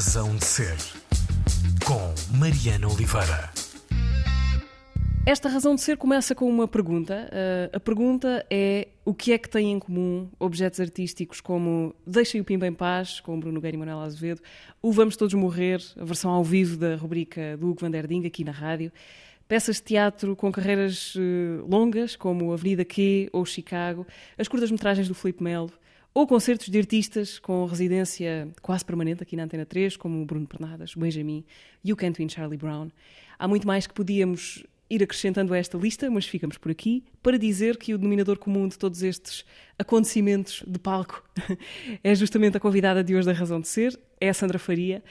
Razão de Ser, com Mariana Oliveira. Esta razão de ser começa com uma pergunta. Uh, a pergunta é o que é que têm em comum objetos artísticos como Deixem o Pimba em Paz, com Bruno Guerra e Manuel Azevedo, o Vamos Todos Morrer, a versão ao vivo da rubrica do Hugo Van Der Ding, aqui na rádio, peças de teatro com carreiras uh, longas, como Avenida Q ou Chicago, as curtas-metragens do Filipe Melo, ou concertos de artistas com residência quase permanente aqui na Antena 3, como o Bruno Pernadas, o Benjamin e o Can't Win Charlie Brown. Há muito mais que podíamos ir acrescentando a esta lista, mas ficamos por aqui para dizer que o denominador comum de todos estes acontecimentos de palco é justamente a convidada de hoje da Razão de Ser, é a Sandra Faria,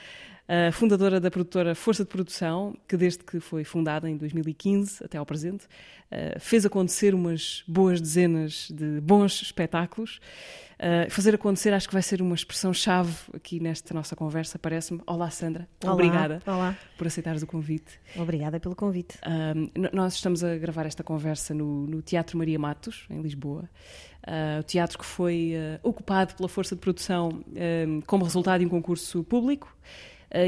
a fundadora da produtora Força de Produção, que desde que foi fundada em 2015 até ao presente, eh, fez acontecer umas boas dezenas de bons espetáculos. Uh, fazer acontecer acho que vai ser uma expressão-chave aqui nesta nossa conversa, parece-me. Olá, Sandra. Olá, Obrigada olá. por aceitares o convite. Obrigada pelo convite. Uh, nós estamos a gravar esta conversa no, no Teatro Maria Matos, em Lisboa. Uh, o teatro que foi ocupado pela força de produção como resultado de um concurso público.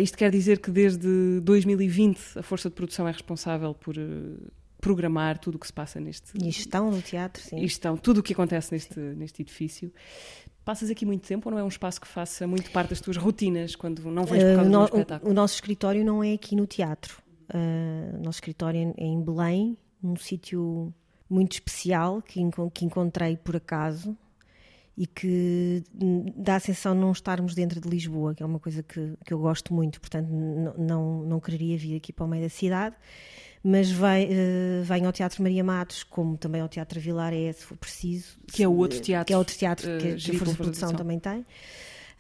Isto quer dizer que desde 2020 a força de produção é responsável por programar tudo o que se passa neste. E gestão do teatro, sim. E gestão, tudo o que acontece neste, neste edifício. Passas aqui muito tempo ou não é um espaço que faça muito parte das tuas rotinas quando não vens por causa uh, no, do espetáculo? O, nosso escritório não é aqui no teatro. Uh, o nosso escritório é em Belém, num sítio muito especial que, que encontrei por acaso e que dá a sensação de não estarmos dentro de Lisboa, que é uma coisa que, que eu gosto muito, portanto não, não, quereria vir aqui para o meio da cidade mas vem, uh, vem ao Teatro Maria Matos, como também ao Teatro Vilaré, se for preciso. Que é o outro teatro. Que é outro teatro uh, que, a Força de Produção também tem.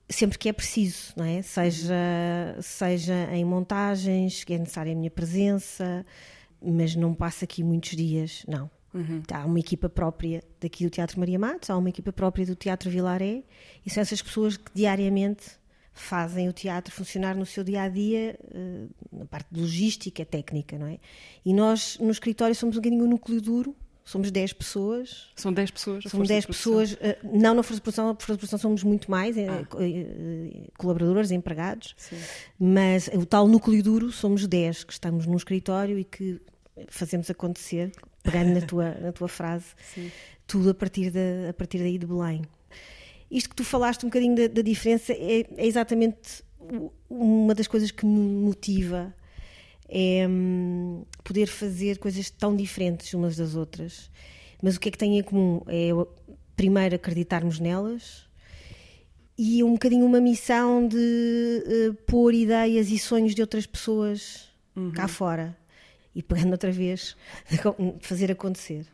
Sempre que é preciso, não é? Seja, seja em montagens, que é necessária a minha presença, mas não passa aqui muitos dias, não. Uhum. Há uma equipa própria daqui do Teatro Maria Matos, há uma equipa própria do Teatro Vilaré, e são essas pessoas que diariamente fazem o teatro funcionar no seu dia a dia, eh, na parte de logística, técnica, não é? E nós, no escritório, somos um bocadinho o núcleo duro, somos 10 pessoas. São 10 pessoas? Somos 10 pessoas, eh, não na Força de Produção, na Força de Produção somos muito mais, eh, ah. colaboradores, empregados, Sim. mas o tal núcleo duro somos 10 que estamos num escritório e que fazemos acontecer, pegando na tua, na tua frase, Sim. tudo a partir, de, a partir daí de Belém. Isto que tu falaste um bocadinho da, da diferença é, é, exatamente uma das coisas que me motiva é hum, poder fazer coisas tão diferentes umas das outras. Mas o que é que tem em comum? É primeiro acreditarmos nelas e um bocadinho uma missão de uh, pôr ideias e sonhos de outras pessoas uhum. cá fora e pegando outra vez, fazer acontecer.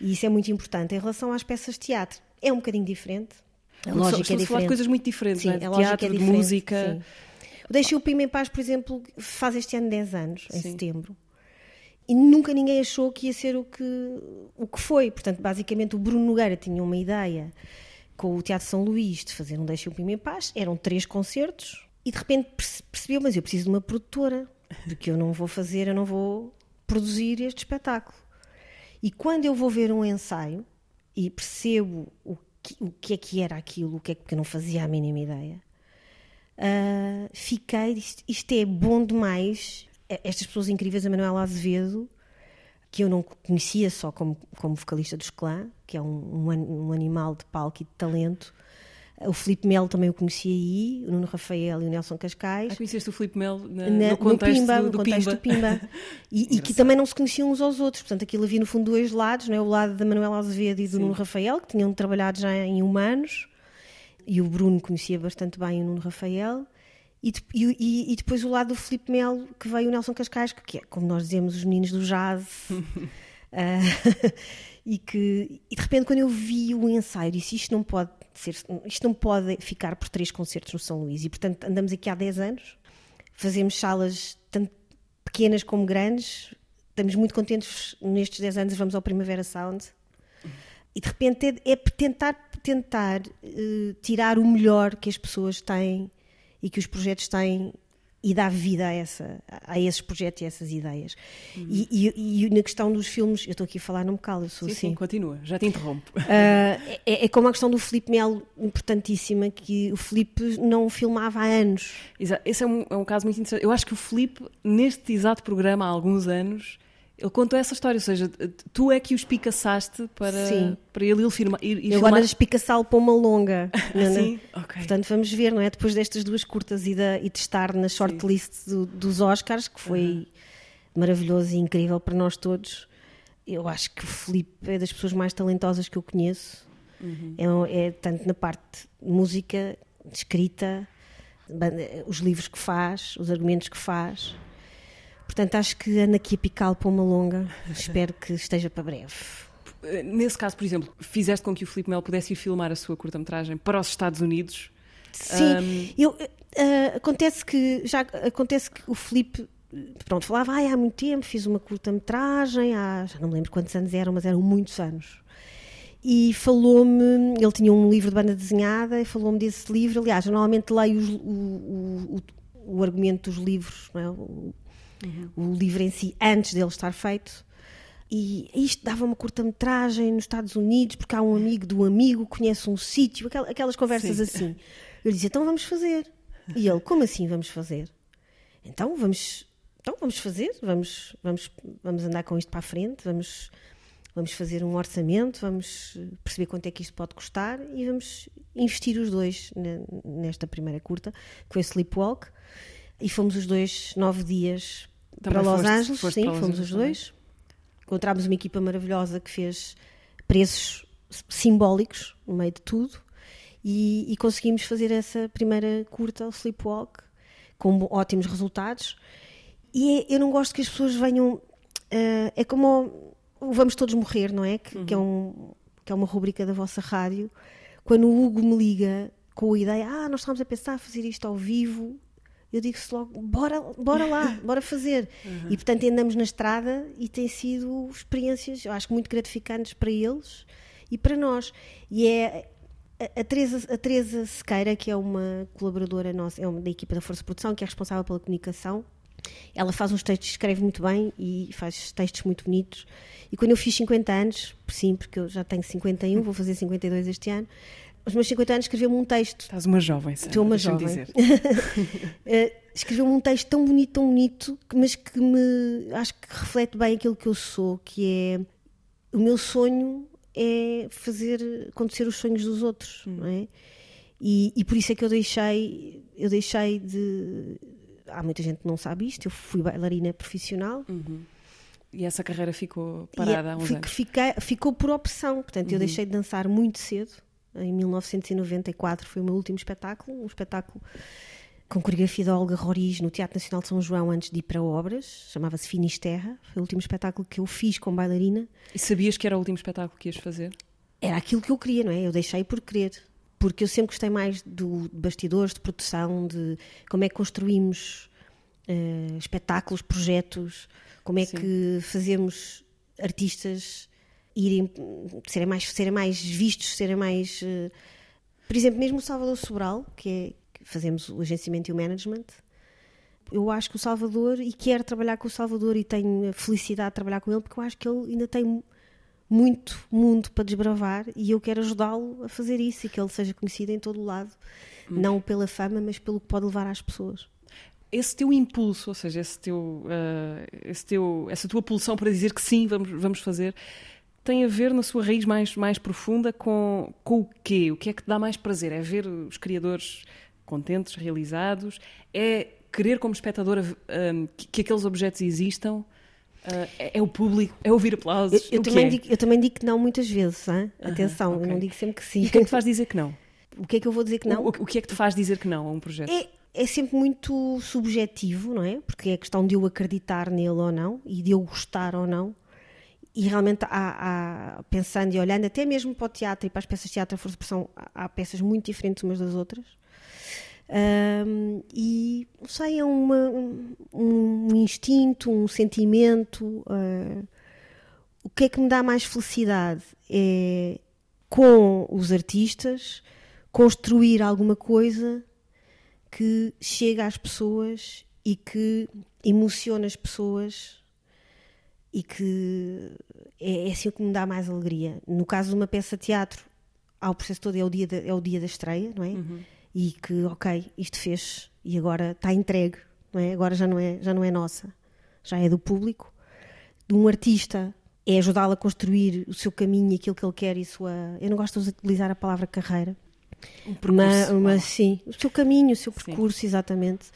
E isso é muito importante. Em relação às peças de teatro, é um bocadinho diferente. A lógica é diferente. falar de coisas muito diferentes, sim, é? De a teatro, é de música. Sim. O Deixa o Pima em Paz, por exemplo, faz este ano 10 anos, em sim. setembro. E nunca ninguém achou que ia ser o que, o que foi. Portanto, basicamente, o Bruno Nogueira tinha uma ideia com o Teatro São Luís de fazer um Deixa o Pima em Paz. Eram três concertos e de repente percebeu, mas eu preciso de uma produtora, porque eu não vou fazer, eu não vou produzir este espetáculo. E quando eu vou ver um ensaio e percebo o que, o que é que era aquilo, o que é que eu não fazia a mínima ideia. Uh, fiquei, isto, isto, é bom demais. Estas pessoas incríveis, a Manuela Azevedo, que eu não conhecia só como, como vocalista dos Clã, que é um, um, um animal de palco e de talento, o Filipe Melo também o conhecia aí, o Nuno Rafael e o Nelson Cascais. Ah, conheceste o Filipe Melo na, na, no contexto, no Pimba, do, do no contexto Pimba. do Pimba. E, e, que também não se conheciam uns aos outros. Portanto, aquilo havia no fundo dois lados, não é? o lado da Manuela Azevedo e do Sim. Nuno Rafael, que tinham trabalhado já em humanos. E o Bruno conhecia bastante bem o Nuno Rafael. E, e, e depois o lado do Filipe Melo, que veio o Nelson Cascais, que é, como nós dizemos, os meninos do jazz. uh, e que e de repente quando eu vi o ensaio disse isto não pode ser, isto não pode ficar por três concertos no São Luís. E, portanto, andamos aqui há 10 anos, fazemos salas tanto pequenas como grandes. Estamos muito contentes nestes 10 anos, vamos ao Primavera Sound. E de repente é, é tentar, tentar uh, tirar o melhor que as pessoas têm e que os projetos têm e dá vida a, essa, a esses projetos e a essas ideias. Uhum. E, e, e, na questão dos filmes, eu estou aqui a falar, não me calo, eu sou sim, assim. Sim, continua, já te interrompo. Uh, é, é, como a questão do Felipe Melo, importantíssima, que o Felipe não filmava há anos. Exato. Esse é um, é um caso muito interessante. Eu acho que o Felipe, neste exato programa, há alguns anos, ele contou essa história, ou seja, tu é que o espicaçaste para, Sim. para ele ir, filmar. Ir, ir eu agora espicaçá-lo para uma longa. Não? Sim, ok. Portanto, vamos ver, não é? Depois destas duas curtas e, da, e de estar na shortlist do, dos Oscars, que foi uhum. maravilhoso e incrível para nós todos. Eu acho que o Felipe é das pessoas mais talentosas que eu conheço. Uhum. É, é tanto na parte de música, de escrita, os livros que faz, os argumentos que faz. Portanto, acho que ando aqui a picá-lo para uma longa. Espero que esteja para breve. Nesse caso, por exemplo, fizeste com que o Filipe Melo pudesse ir filmar a sua curta-metragem para os Estados Unidos. Sim, um... eu, uh, acontece que já acontece que o Filipe pronto, falava, ah, há muito tempo fiz uma curta-metragem, já não me lembro quantos anos eram, mas eram muitos anos. E falou-me, ele tinha um livro de banda desenhada e falou-me desse livro. Aliás, normalmente leio os, o, o, o, o, argumento dos livros, não é? Uhum. o livro em si, antes dele estar feito. E isto dava uma curta-metragem nos Estados Unidos, porque há um amigo do amigo, conhece um sítio, aquelas conversas Sim. assim. Eu dizia, então vamos fazer. E ele, como assim vamos fazer? Então vamos, então vamos fazer, vamos, vamos, vamos andar com isto para a frente, vamos, vamos fazer um orçamento, vamos perceber quanto é que isto pode custar e vamos investir os dois nesta primeira curta, que foi Sleepwalk. E fomos os dois nove dias também para Los foste, Angeles, foste sim, fomos os dois. Encontrámos uma equipa maravilhosa que fez preços simbólicos no meio de tudo e, e conseguimos fazer essa primeira curta, o Sleepwalk, com ótimos resultados. E é, eu não gosto que as pessoas venham. Uh, é como o Vamos Todos Morrer, não é? Que, uhum. que, é um, que é uma rubrica da vossa rádio. Quando o Hugo me liga com a ideia, ah, nós estamos a pensar fazer isto ao vivo eu digo-se logo, bora, bora lá, bora fazer. Uhum. E portanto andamos na estrada e tem sido experiências, eu acho muito gratificantes para eles e para nós. E é a Teresa, a Teresa Sequeira, que é uma colaboradora nossa, é uma da equipa da Força de Produção, que é responsável pela comunicação. Ela faz uns textos, escreve muito bem e faz textos muito bonitos. E quando eu fiz 50 anos, sim, porque eu já tenho 51, vou fazer 52 este ano, aos meus 50 anos escreveu-me um texto. Estás uma jovem, Sandra, Estou uma jovem. Uh, escreveu-me um texto tão bonito, tão bonito, mas que me acho que reflete bem aquilo que eu sou, que é o meu sonho é fazer acontecer os sonhos dos outros, hum. não é? E, e, por isso é que eu deixei, eu deixei de. Há muita gente que não sabe isto. Eu fui bailarina profissional. Uhum. E essa carreira ficou parada e, há uns fico, anos? Fiquei, ficou por opção. Portanto, uhum. eu deixei de dançar muito cedo em 1994 foi o meu último espetáculo, um espetáculo com coreografia da Olga Roriz no Teatro Nacional de São João antes de ir para obras, chamava-se Finisterra, foi o último espetáculo que eu fiz com bailarina. E sabias que era o último espetáculo que ias fazer? Era aquilo que eu queria, não é? Eu deixei por querer, porque eu sempre gostei mais do, de bastidores, de produção, de como é que construímos uh, espetáculos, projetos, como é Sim. que fazemos artistas irem serem mais, serem mais vistos, serem mais. Uh, por exemplo, mesmo o Salvador Sobral, que é que fazemos o agenciamento e o management, eu acho que o Salvador, e quero trabalhar com o Salvador e tenho a felicidade de trabalhar com ele, porque eu acho que ele ainda tem muito mundo para desbravar e eu quero ajudá-lo a fazer isso e que ele seja conhecido em todo o lado, hum. não pela fama, mas pelo que pode levar às pessoas esse teu impulso, ou seja, esse teu, uh, esse teu, essa tua pulsão para dizer que sim, vamos, vamos fazer, tem a ver na sua raiz mais, mais profunda com, com o quê? O que é que te dá mais prazer? É ver os criadores contentes, realizados? É querer como espectadora um, que, que, aqueles objetos existam? Uh, é, é, o público? É ouvir aplausos? Eu, eu também, é? digo, eu também digo que não muitas vezes, hein? atenção, okay. eu não digo sempre que sim. E o que é que te faz dizer que não? O que é que eu vou dizer que não? O, o que é que te faz dizer que não a um projeto? É, é sempre muito subjetivo, não é? Porque é questão de eu acreditar nele ou não e de eu gostar ou não e realmente há, há, pensando e olhando até mesmo para o teatro e para as peças de teatro, a força de pressão, há peças muito diferentes umas das outras. Um, e não sei, é uma, um, instinto, um sentimento. Uh, o que é que me dá mais felicidade é com os artistas construir alguma coisa que chega às pessoas e que emociona as pessoas e que é, é assim o que me dá mais alegria. No caso de uma peça de teatro, há o processo todo, é o dia da, é o dia da estreia, não é? Uhum. E que, ok, isto fez e agora está entregue, não é? Agora já não é, já não é nossa, já é do público. De um artista é ajudá-lo a construir o seu caminho, aquilo que ele quer e sua. Eu não gosto de utilizar a palavra carreira, um mas, mas sim, o seu caminho, o seu percurso, sim. exatamente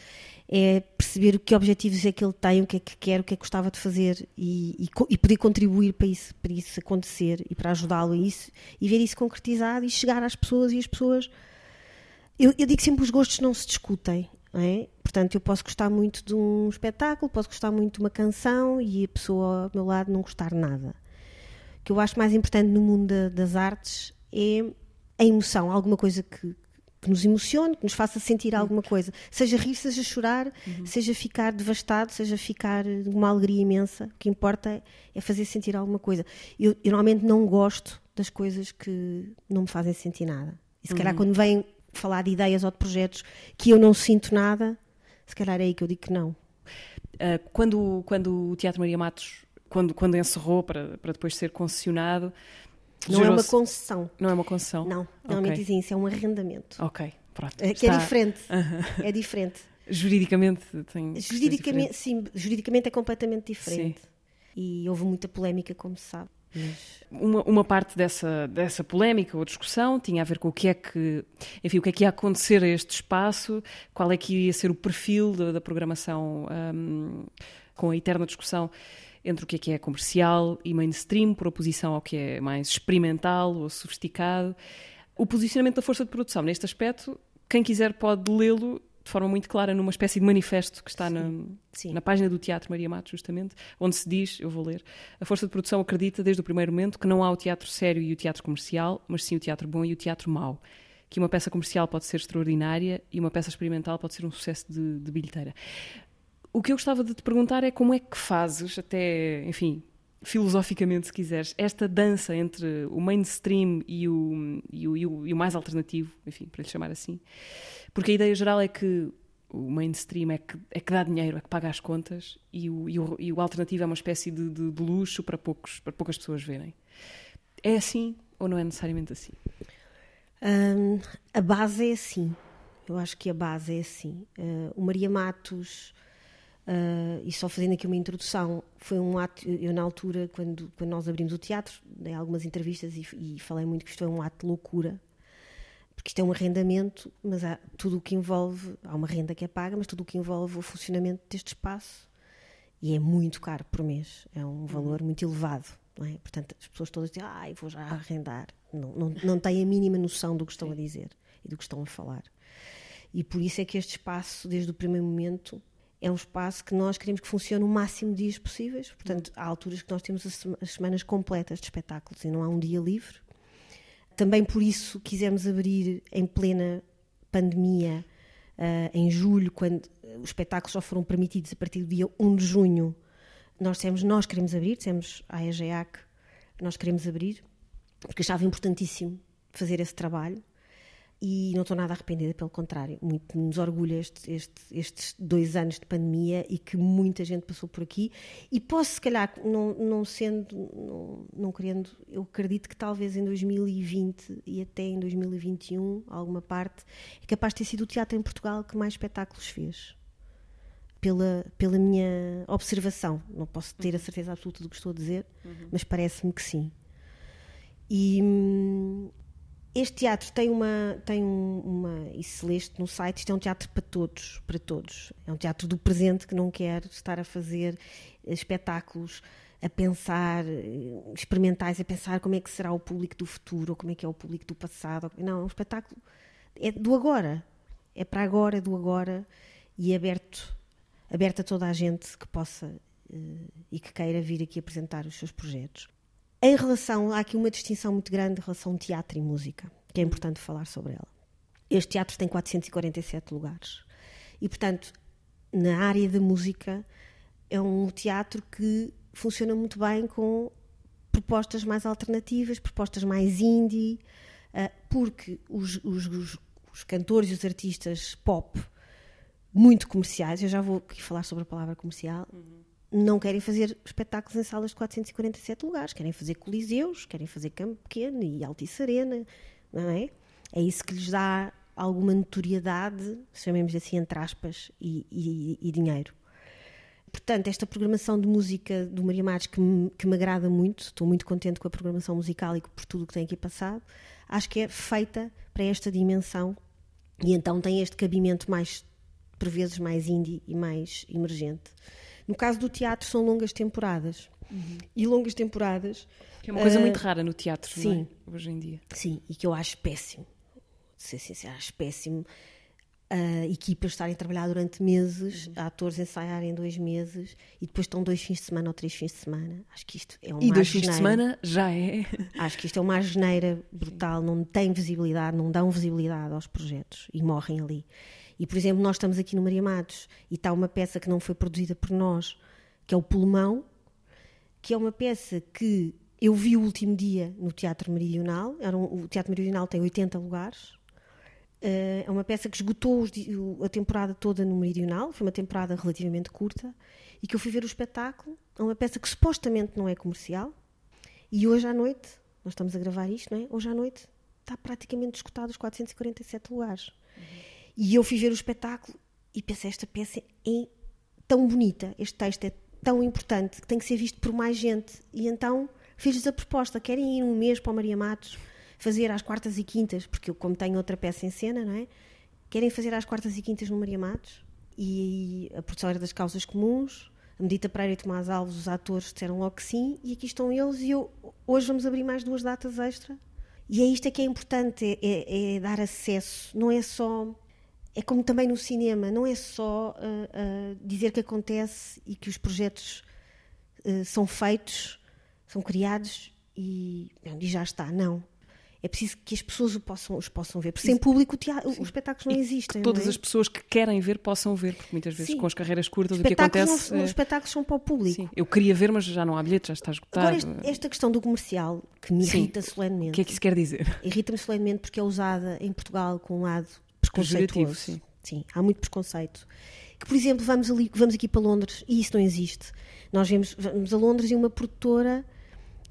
é perceber que objetivos é que ele tem, o que é que quer, o que é que gostava de fazer e, e, e poder contribuir para isso, para isso acontecer e para ajudá-lo a isso e ver isso concretizado e chegar às pessoas e as pessoas. Eu, eu digo sempre os gostos não se discutem. Não é? Portanto, eu posso gostar muito de um espetáculo, posso gostar muito de uma canção e a pessoa ao meu lado não gostar nada. O que eu acho mais importante no mundo da, das artes é a emoção, alguma coisa que, que nos emocione, que nos faça sentir uhum. alguma coisa. Seja rir, seja chorar, uhum. seja ficar devastado, seja ficar de uma alegria imensa. O que importa é fazer sentir alguma coisa. Eu, eu normalmente não gosto das coisas que não me fazem sentir nada. E se calhar uhum. quando vêm falar de ideias ou de projetos que eu não sinto nada, se calhar é aí que eu digo que não. Uh, quando, quando o Teatro Maria Matos, quando, quando encerrou para, para depois ser concessionado, não é uma concessão. Não é uma concessão? Não, normalmente okay. dizem isso, é um arrendamento. Ok, pronto. É, que é Está... é diferente. É diferente. Juridicamente tem. Juridicamente, sim, juridicamente é completamente diferente. Sim. E houve muita polémica, como se sabe. Uma, uma, parte dessa, dessa polémica ou discussão tinha a ver com o que é que, enfim, o que é que ia acontecer a este espaço, qual é que ia ser o perfil da, da programação um, com a eterna discussão entre o que é que é comercial e mainstream, por oposição ao que é mais experimental ou sofisticado. O posicionamento da força de produção neste aspecto, quem quiser pode lê-lo de forma muito clara numa espécie de manifesto que está sim, na, sim. na página do Teatro Maria Matos, justamente, onde se diz, eu vou ler, a força de produção acredita desde o primeiro momento que não há o teatro sério e o teatro comercial, mas sim o teatro bom e o teatro mau. Que uma peça comercial pode ser extraordinária e uma peça experimental pode ser um sucesso de, de bilheteira. O que eu gostava de te perguntar é como é que fazes, até, enfim, filosoficamente, se quiseres, esta dança entre o mainstream e o, e o, e o, e o mais alternativo, enfim, para lhe chamar assim. Porque a ideia geral é que o mainstream é que, é que dá dinheiro, é que paga as contas e o, e o, e o alternativo é uma espécie de, de, de, luxo para, poucos, para poucas pessoas verem. É assim ou não é necessariamente assim? Um, a base é assim. Eu acho que a base é assim. Uh, o Maria Matos Uh, e só fazendo aqui uma introdução, foi um ato, eu na altura, quando, quando nós abrimos o teatro, dei algumas entrevistas e, e falei muito que isto é um ato de loucura, porque isto é um arrendamento, mas há tudo o que envolve, há uma renda que é paga, mas tudo o que envolve o funcionamento deste espaço, e é muito caro por mês, é um valor muito elevado, é? Portanto, as pessoas todas dizem, ai, ah, vou já arrendar, não, não, não têm a mínima noção do que estão a dizer e do que estão a falar. E por isso é que este espaço, desde o primeiro momento, é um espaço que nós queremos que funcione o máximo de dias possíveis. Portanto, há alturas que nós temos as semanas completas de espetáculos e não há um dia livre. Também por isso quisemos abrir em plena pandemia, uh, em julho, quando os espetáculos só foram permitidos a partir do dia 1 de junho. Nós dissemos, nós queremos abrir, dissemos à EGEAC, nós queremos abrir, porque achava importantíssimo fazer esse trabalho e não estou nada arrependida, pelo contrário, muito nos orgulha este, este, estes dois anos de pandemia e que muita gente passou por aqui. E posso, se calhar, não, não sendo, não, não querendo, eu acredito que talvez em 2020 e até em 2021, alguma parte, é capaz de ter sido o teatro em Portugal que mais espetáculos fez. Pela, pela minha observação, não posso ter a certeza absoluta do que estou a dizer, uhum. mas parece-me que sim. E, hum, este teatro tem uma tem uma e se leste no site isto é um teatro para todos para todos. É um teatro do presente que não quer estar a fazer espetáculos a pensar experimentais a pensar como é que será o público do futuro ou como é que é o público do passado. Não é um espetáculo é do agora. É para agora é do agora e é aberto aberto a toda a gente que possa uh, e que queira vir aqui apresentar os seus projetos em relação, há aqui uma distinção muito grande em relação teatro e música, que é importante falar sobre ela. Este teatro tem 447 lugares. E, portanto, na área da música, é um teatro que funciona muito bem com propostas mais alternativas, propostas mais indie, eh, porque os, os, os, os cantores e os artistas pop muito comerciais, eu já vou aqui falar sobre a palavra comercial, uhum. Não querem fazer espetáculos em salas de 447 lugares, querem fazer coliseus, querem fazer campo pequeno e Altice Arena, não é? É isso que lhes dá alguma notoriedade, chamemos assim entre aspas, e, e, e dinheiro. Portanto, esta programação de música do Maria Matos que me, que me agrada muito, estou muito contente com a programação musical e por tudo o que tem aqui passado, acho que é feita para esta dimensão e então tem este cabimento mais, por vezes, mais indie e mais emergente. No caso do teatro, são longas temporadas. Uhum. E longas temporadas. Que é uma coisa uh, muito rara no teatro, sim, é? hoje em dia. Sim, e que eu acho péssimo. De ser sincero, acho péssimo uh, equipas estarem a trabalhar durante meses, uhum. atores ensaiarem dois meses e depois estão dois fins de semana ou três fins de semana. Acho que isto é uma E dois fins de semana já é. Acho que isto é uma geneira brutal, não tem visibilidade, não dão visibilidade aos projetos e morrem ali. E, por exemplo, nós estamos aqui no Maria Matos e está uma peça que não foi produzida por nós, que é o Pulmão, que é uma peça que eu vi o último dia no Teatro Meridional. Era um, o Teatro Meridional tem 80 lugares, eh, é uma peça que esgotou a temporada toda no Meridional, foi uma temporada relativamente curta, e que eu fui ver o espetáculo. É uma peça que supostamente não é comercial, e hoje à noite, nós estamos a gravar isto, não é? Hoje à noite está praticamente esgotado os 447 lugares. Uhum. E eu fui ver o espetáculo e pensei: esta peça é tão bonita, este texto é tão importante, que tem que ser visto por mais gente. E então fiz-lhes a proposta: querem ir um mês para o Maria Matos? fazer às quartas e quintas, porque eu, como tenho outra peça em cena, não é? Querem fazer às quartas e quintas no Maria Matos e a produção era das causas comuns. A Medita Pereira e Tomás Alves, os atores, disseram logo que sim, e aqui estão eles. E eu, hoje vamos abrir mais duas datas extra. E é isto é que é importante: é, é, é dar acesso, não é só. É como também no cinema, não é só uh, uh, dizer que acontece e que os projetos uh, são feitos, são criados e, e já está. Não é preciso que as pessoas o possam, os possam ver. Porque sem público o teatro, os espetáculos não existem. Que todas é? as pessoas que querem ver possam ver, porque muitas vezes Sim. com as carreiras curtas o que acontece. Não, é... Os espetáculos são para o público. Sim. Eu queria ver, mas já não há bilhete, já está esgotado. Agora, este, esta questão do comercial, que me Sim. irrita solenemente. O que é que isso quer dizer? Irrita-me solenemente porque é usada em Portugal com um lado preconceituoso. Sim. Sim, há muito preconceito. Que, por exemplo, vamos, ali, vamos aqui para Londres e isso não existe. Nós vemos, vamos a Londres e uma produtora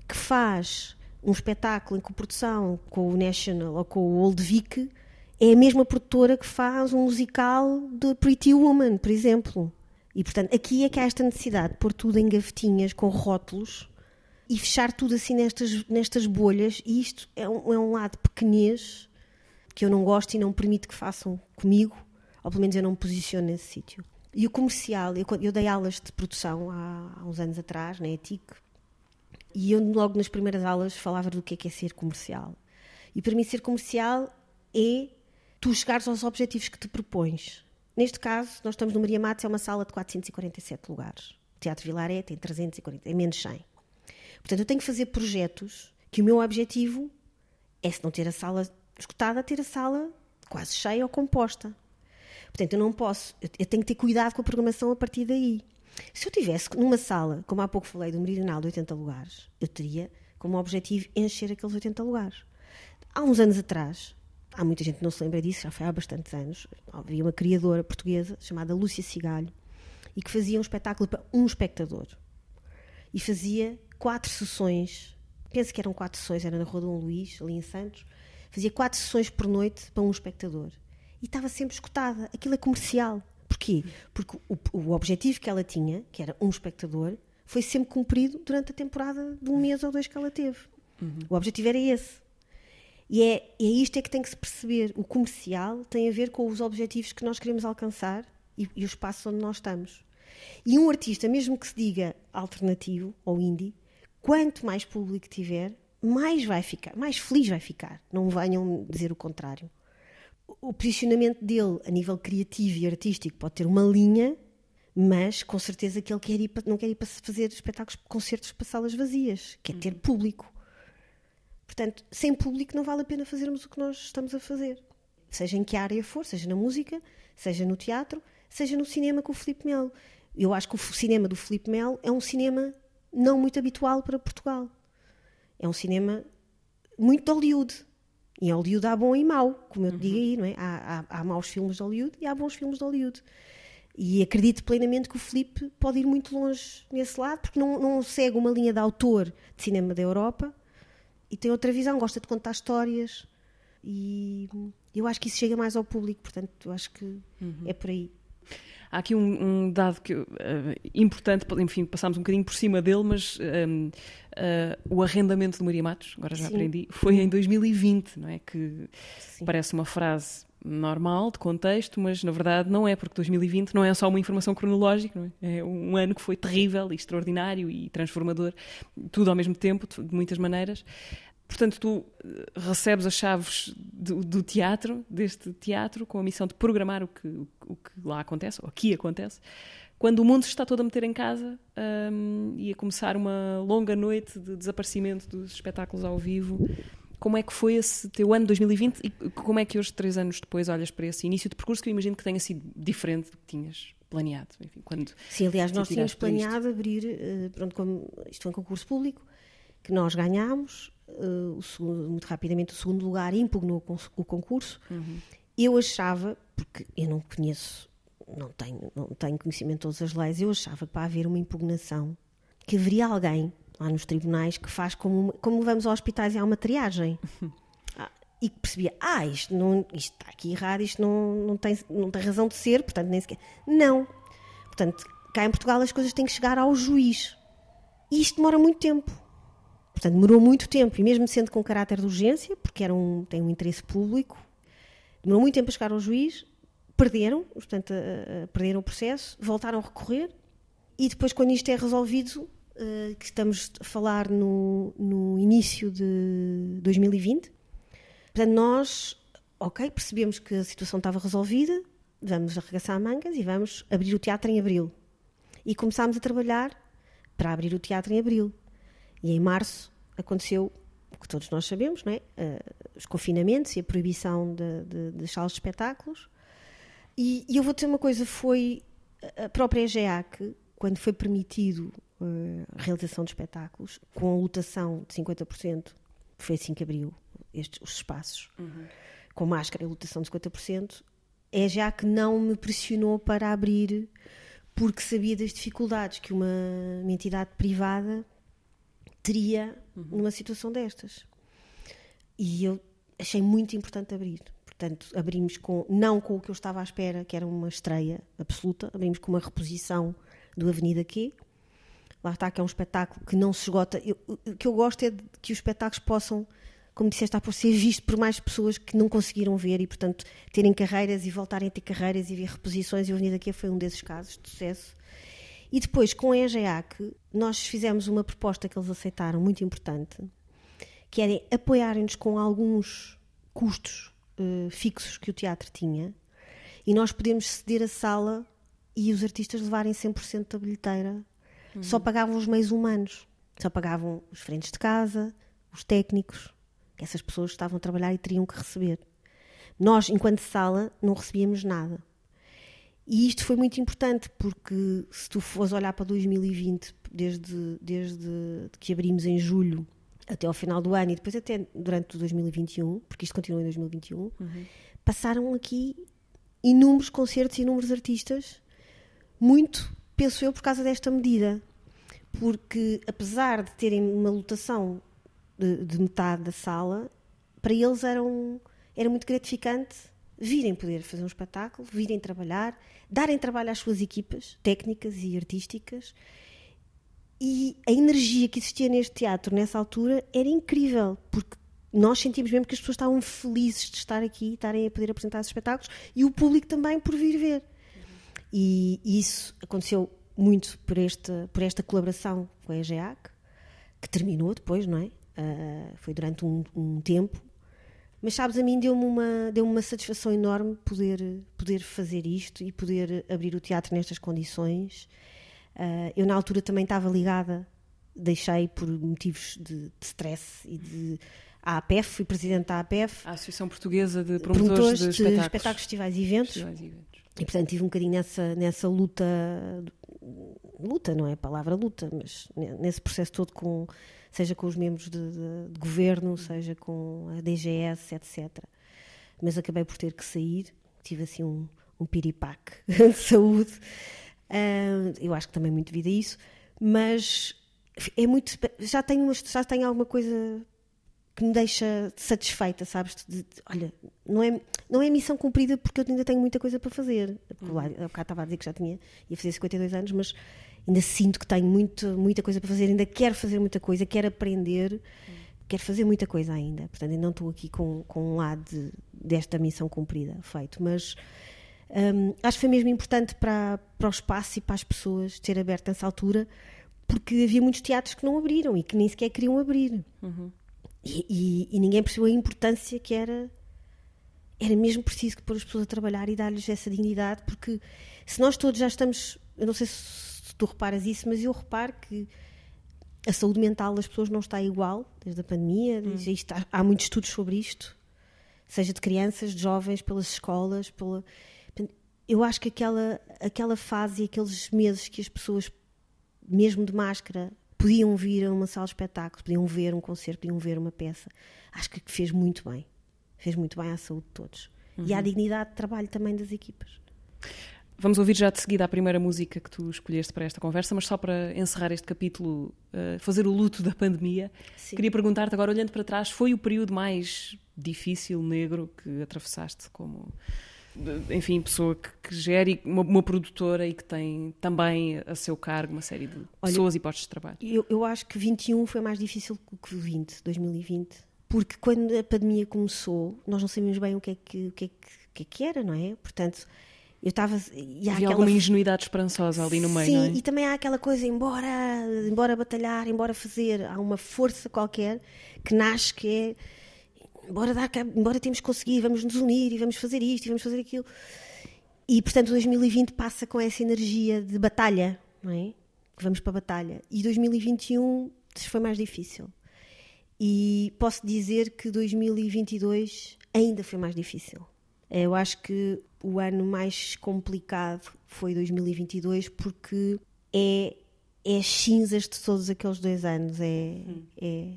que faz um espetáculo em coprodução com o National ou com o Old Vic é a mesma produtora que faz um musical de Pretty Woman, por exemplo. E, portanto, aqui é que há esta necessidade de pôr tudo em gavetinhas com rótulos e fechar tudo assim nestas, nestas bolhas. E isto é um, é um lado pequenez que eu não gosto e não permito que façam comigo, ou pelo menos eu não me posiciono nesse sítio. E o comercial, eu, eu dei aulas de produção há, há uns anos atrás, na ETIC, e eu, logo nas primeiras aulas, falava do que é, que é ser comercial. E para mim, ser comercial é tu chegares aos objetivos que te propões. Neste caso, nós estamos no Maria Matos, é uma sala de 447 lugares. O Teatro Vilaré tem 340, é menos 100. Portanto, eu tenho que fazer projetos que o meu objetivo é, se não ter a sala escutada, ter a sala quase cheia ou composta. Portanto, eu não posso, eu tenho que ter cuidado com a programação a partir daí. Se eu tivesse numa sala, como há pouco falei, do Meridional de 80 lugares, eu teria como objetivo encher aqueles 80 lugares. Há uns anos atrás, há muita gente que não se lembra disso, já foi há bastantes anos, havia uma criadora portuguesa chamada Lúcia Cigalho e que fazia um espetáculo para um espectador. E fazia quatro sessões, penso que eram quatro sessões, era na Rua Dom Luís, ali em Santos, fazia quatro sessões por noite para um espectador. E estava sempre escutada. Aquilo é comercial. Porquê? Porque o, o objetivo que ela tinha, que era um espectador, foi sempre cumprido durante a temporada de um mês ou dois que ela teve. Uhum. O objetivo era esse. E é, é isto é que tem que se perceber. O comercial tem a ver com os objetivos que nós queremos alcançar e, e o espaço onde nós estamos. E um artista, mesmo que se diga alternativo ou indie, quanto mais público tiver, mais vai ficar, mais feliz vai ficar. Não venham dizer o contrário o posicionamento dele a nível criativo e artístico pode ter uma linha, mas com certeza que ele quer ir não quer ir para fazer espetáculos, concertos para salas vazias, quer ter uhum. público. Portanto, sem público não vale a pena fazermos o que nós estamos a fazer. Seja em que área for, seja na música, seja no teatro, seja no cinema com o Filipe Melo. Eu acho que o cinema do Filipe Melo é um cinema não muito habitual para Portugal. É um cinema muito de Hollywood Em Hollywood há bom e mau, como eu te digo aí, não é? Há, há, há maus filmes de Hollywood e há bons filmes de Hollywood. E acredito plenamente que o Filipe pode ir muito longe nesse lado, porque não, não segue uma linha de autor de cinema da Europa e tem outra visão, gosta de contar histórias e eu acho que isso chega mais ao público, portanto, eu acho que uhum. é por aí. Há aqui um, um dado que, uh, importante, enfim, passámos um bocadinho por cima dele, mas um, uh, eh, o arrendamento de Maria Matos, agora já Sim. aprendi, foi em 2020, não é? Que Sim. parece uma frase normal, de contexto, mas na verdade não é, porque 2020 não é só uma informação cronológica, é? é? um ano que foi terrível e extraordinário e transformador, tudo ao mesmo tempo, de muitas maneiras. Portanto, tu eh, recebes as chaves do, do, teatro, deste teatro, com a missão de programar o que, o que lá acontece, ou aqui acontece, quando o mundo se está todo a meter em casa um, e a começar uma longa noite de desaparecimento dos espetáculos ao vivo. Como é que foi esse teu ano de 2020 e como é que hoje, três anos depois, olhas para esse início de percurso que eu imagino que tenha sido diferente do que tinhas planeado? Enfim, quando Sim, aliás, nós tínhamos planeado abrir, uh, pronto, como isto foi um concurso público, que nós ganhámos, uh, segundo, muito rapidamente o segundo lugar impugnou o concurso. Uhum. Eu achava, porque eu não conheço, não tenho, não tenho conhecimento de todas as leis, eu achava que para haver uma impugnação, que haveria alguém lá nos tribunais que faz como, como vamos aos hospitais e há uma triagem. Ah, e que percebia, ah, isto, não, isto está aqui errado, isto não, não, tem, não tem razão de ser, portanto nem sequer. Não. Portanto, cá em Portugal as coisas têm que chegar ao juiz. E isto demora muito tempo. Portanto, demorou muito tempo, e mesmo sendo com caráter de urgência, porque era um, tem um interesse público, demorou muito tempo a chegar ao juiz, perderam, portanto, uh, perderam o processo, voltaram a recorrer, e depois, quando isto é resolvido, uh, que estamos a falar no, no início de 2020, portanto, nós, ok, percebemos que a situação estava resolvida, vamos arregaçar mangas e vamos abrir o teatro em abril. E começámos a trabalhar para abrir o teatro em abril. E em março aconteceu o que todos nós sabemos, não é? Uh, os confinamentos e a proibição de, de, de salas de espetáculos. E, e, eu vou dizer uma coisa: foi a própria EGEAC, quando foi permitido uh, a realização de espetáculos, com a lotação de 50%, foi assim que abriu estes, os espaços, uhum. com máscara e lotação de 50%, a EGEAC não me pressionou para abrir porque sabia das dificuldades que uma, uma entidade privada teria uhum. numa situação destas. E eu achei muito importante abrir. Portanto, abrimos com, não com o que eu estava à espera, que era uma estreia absoluta, abrimos com uma reposição do Avenida Q. Lá está, que é um espetáculo que não se esgota. Eu, o que eu gosto é de, que os espetáculos possam, como disseste, por ser visto por mais pessoas que não conseguiram ver e, portanto, terem carreiras e voltarem a ter carreiras e ver reposições. E o Avenida Q foi um desses casos de sucesso. E depois, com a EGEAC, nós fizemos uma proposta que eles aceitaram, muito importante, que era apoiarem-nos com alguns custos uh, fixos que o teatro tinha e nós podemos ceder a sala e os artistas levarem 100% da bilheteira. Uhum. Só pagavam os meios humanos, só pagavam os frentes de casa, os técnicos, que essas pessoas estavam a trabalhar e teriam que receber. Nós, enquanto sala, não recebíamos nada. E isto foi muito importante porque se tu fores olhar para 2020, desde, desde que abrimos em julho até ao final do ano e depois até durante 2021, porque isto continua em 2021, uhum. passaram aqui inúmeros concertos e inúmeros artistas, muito, penso eu, por causa desta medida. Porque apesar de terem uma lotação de, de metade da sala, para eles era, um, era muito gratificante virem poder fazer um espetáculo, virem trabalhar, darem trabalho às suas equipas técnicas e artísticas. E a energia que existia neste teatro nessa altura era incrível, porque nós sentimos mesmo que as pessoas estavam felizes de estar aqui, estarem a poder apresentar esses espetáculos e o público também por vir ver. E isso aconteceu muito por esta, por esta colaboração com a EGEAC, que terminou depois, não é? Uh, foi durante um, um tempo mas sabes, a mim deu-me uma, deu uma satisfação enorme poder, poder fazer isto e poder abrir o teatro nestas condições. Uh, eu, na altura, também estava ligada, deixei por motivos de, de stress e de. A APF, fui presidente da APF. A Associação Portuguesa de Promotores, promotores de, Espetáculos. de Espetáculos, Festivais e Eventos. Festivais e eventos. E, portanto, tive um bocadinho nessa, nessa luta. Luta, não é a palavra luta, mas nesse processo todo com seja com os membros de, de, de governo, seja com a DGS, etc. Mas acabei por ter que sair, tive assim um, um piripaque de saúde. Uh, eu acho que também muito devido a isso, mas é muito. Já tenho, já tenho alguma coisa que me deixa satisfeita, sabes? De, de, olha, não é, não é missão cumprida porque eu ainda tenho muita coisa para fazer. Uhum. Lá, eu estava a dizer que já tinha, ia fazer 52 anos, mas ainda sinto que tenho muito, muita coisa para fazer, ainda quero fazer muita coisa, quero aprender, uhum. quero fazer muita coisa ainda. Portanto, ainda não estou aqui com, com um lado de, desta missão cumprida feito, mas um, acho que foi mesmo importante para, para o espaço e para as pessoas ter aberto nessa altura, porque havia muitos teatros que não abriram e que nem sequer queriam abrir. Uhum. E, e, e, ninguém percebeu a importância que era. Era mesmo preciso pôr as pessoas a trabalhar e dar-lhes essa dignidade, porque se nós todos já estamos. Eu não sei se tu reparas isso, mas eu reparo que a saúde mental das pessoas não está igual desde a pandemia. Hum. Isto, há, há, muitos estudos sobre isto, seja de crianças, de jovens, pelas escolas. Pela... Eu acho que aquela, aquela fase e aqueles meses que as pessoas, mesmo de máscara, podiam vir a uma sala de espetáculos, podiam ver um concerto, podiam ver uma peça. Acho que fez muito bem. Fez muito bem à saúde de todos. Uhum. E à uhum. dignidade de trabalho também das equipas. Vamos ouvir já de seguida a primeira música que tu escolheste para esta conversa, mas só para encerrar este capítulo, uh, fazer o luto da pandemia, Sim. queria perguntar-te agora, olhando para trás, foi o período mais difícil, negro, que atravessaste como enfim, pessoa que, que gere uma, uma, produtora e que tem também a seu cargo uma série de Olha, pessoas e postos de trabalho. Eu, eu acho que 21 foi mais difícil que 20, 2020, porque quando a pandemia começou, nós não sabíamos bem o que é que, o que, é que, o que, é que era, não é? Portanto, eu estava. Havia aquela... alguma ingenuidade esperançosa ali no meio, Sim, é? e também há aquela coisa, embora, embora batalhar, embora fazer, há uma força qualquer que nasce que é embora, dar, embora temos que conseguir, vamos nos unir e vamos fazer isto e vamos fazer aquilo. E, portanto, 2020 passa com essa energia de batalha, não é? Vamos para a batalha. E 2021 foi mais difícil. E posso dizer que 2022 ainda foi mais difícil. Eu acho que o ano mais complicado foi 2022 porque é, é as cinzas de todos aqueles dois anos, é, hum. é,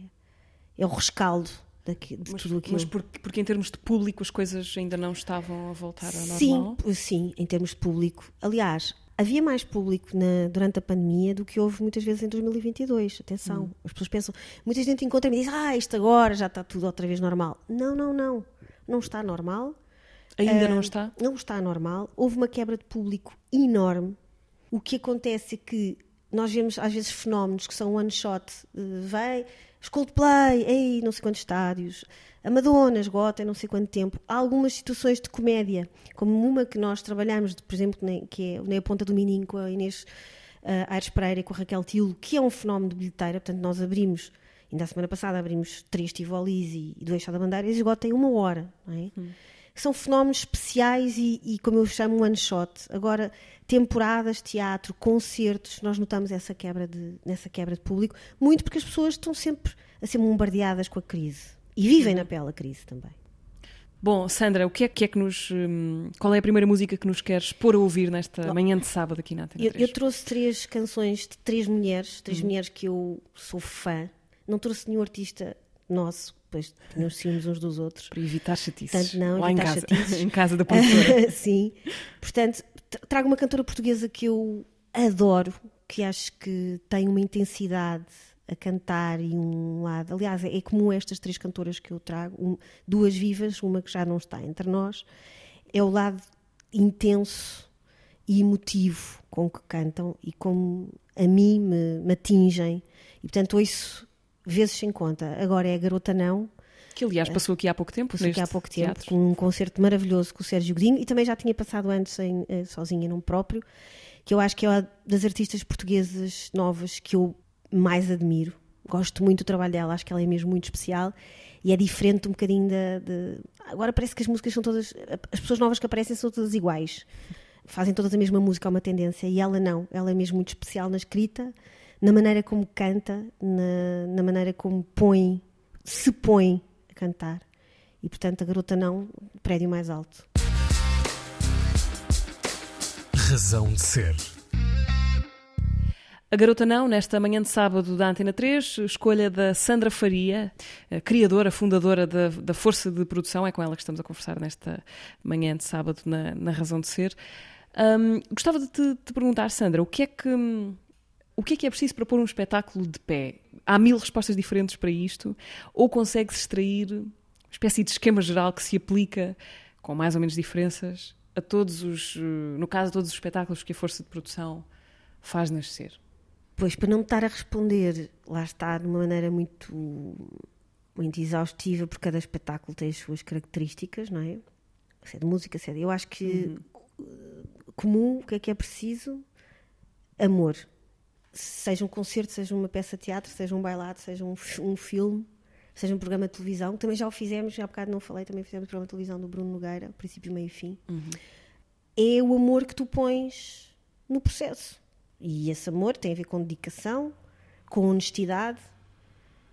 é o rescaldo daqui, de mas, tudo aquilo. Mas porque, porque, em termos de público as coisas ainda não estavam a voltar ao normal? Sim, sim, em termos de público. Aliás, havia mais público na, durante a pandemia do que houve muitas vezes em 2022. Atenção, hum. as pessoas pensam, muita gente encontra-me e diz, ah, isto agora já está tudo outra vez normal. Não, não, não. Não está normal. Ainda uh, não está? Não está normal. Houve uma quebra de público enorme. O que acontece é que nós vemos às vezes fenómenos que são one shot, uh, vai, os Coldplay, ei, não sei quantos estádios, a Madonna esgota em não sei quanto tempo. Há algumas situações de comédia, como uma que nós trabalhamos, por exemplo, que é nem a Ponta do Minim com a Inês uh, Aires Pereira e com a Raquel Tilo, que é um fenómeno de bilheteira, portanto nós abrimos, ainda a semana passada abrimos três Tivolis e, e dois Chá da Bandeira e esgota em uma hora, não é? Hum. São fenómenos especiais e, e, como eu chamo, one shot. Agora, temporadas, teatro, concertos, nós notamos essa quebra de, nessa quebra de público, muito porque as pessoas estão sempre a ser bombardeadas com a crise e vivem na pele a crise também. Bom, Sandra, o que é que, é que nos. Hum, qual é a primeira música que nos queres pôr a ouvir nesta Bom, manhã de sábado aqui na Antena eu, eu, trouxe três canções de três mulheres, três uhum. mulheres que eu sou fã. Não trouxe nenhum artista nosso, pois nos ciúmes uns dos outros. Para evitar. Portanto, não, Lá evitar em casa, chatices. em casa da produtora. Sim. Portanto, trago uma cantora portuguesa que eu adoro, que acho que tem uma intensidade a cantar e um lado. Aliás, é comum estas três cantoras que eu trago, um, duas vivas, uma que já não está entre nós. É o lado intenso e emotivo com que cantam e como a mim me, me atingem. E portanto, ouço vezes sem conta. Agora é a Garota Não, que aliás passou aqui há pouco tempo. Passou aqui há pouco tempo, teatro. com um concerto maravilhoso com o Sérgio Godinho e também já tinha passado antes em, eh, sozinha num próprio, que eu acho que é uma das artistas portuguesas novas que eu mais admiro. Gosto muito do trabalho dela, acho que ela é mesmo muito especial e é diferente um bocadinho da. De... Agora parece que as músicas são todas. As pessoas novas que aparecem são todas iguais. Fazem todas a mesma música, há uma tendência. E ela não. Ela é mesmo muito especial na escrita, na maneira como canta, na, na maneira como põe, se põe cantar. E portanto a garota não, prédio mais alto. Razão de ser. A Garota Não, nesta manhã de sábado da Antena 3, escolha da Sandra Faria, criadora, fundadora da, da Força de Produção, é com ela que estamos a conversar nesta manhã de sábado na, na Razão de Ser. Um, gostava de te, te, perguntar, Sandra, o que é que o que é que é preciso para pôr um espetáculo de pé? Há mil respostas diferentes para isto? Ou consegue-se extrair uma espécie de esquema geral que se aplica, com mais ou menos diferenças, a todos os, no caso, todos os espetáculos que a força de produção faz nascer? Pois, para não me estar a responder, lá está, de uma maneira muito, muito exaustiva, porque cada espetáculo tem as suas características, não é? Se é de música, se é de... Eu acho que uhum. comum, o que é que é preciso? Amor seja um concerto, seja uma peça de teatro, seja um bailado, seja um, um filme, seja um programa de televisão, também já o fizemos, já há bocado não falei, também fizemos o programa de televisão do Bruno Nogueira, princípio, meio e fim. Uhum. É o amor que tu pões no processo. E esse amor tem a ver com dedicação, com honestidade,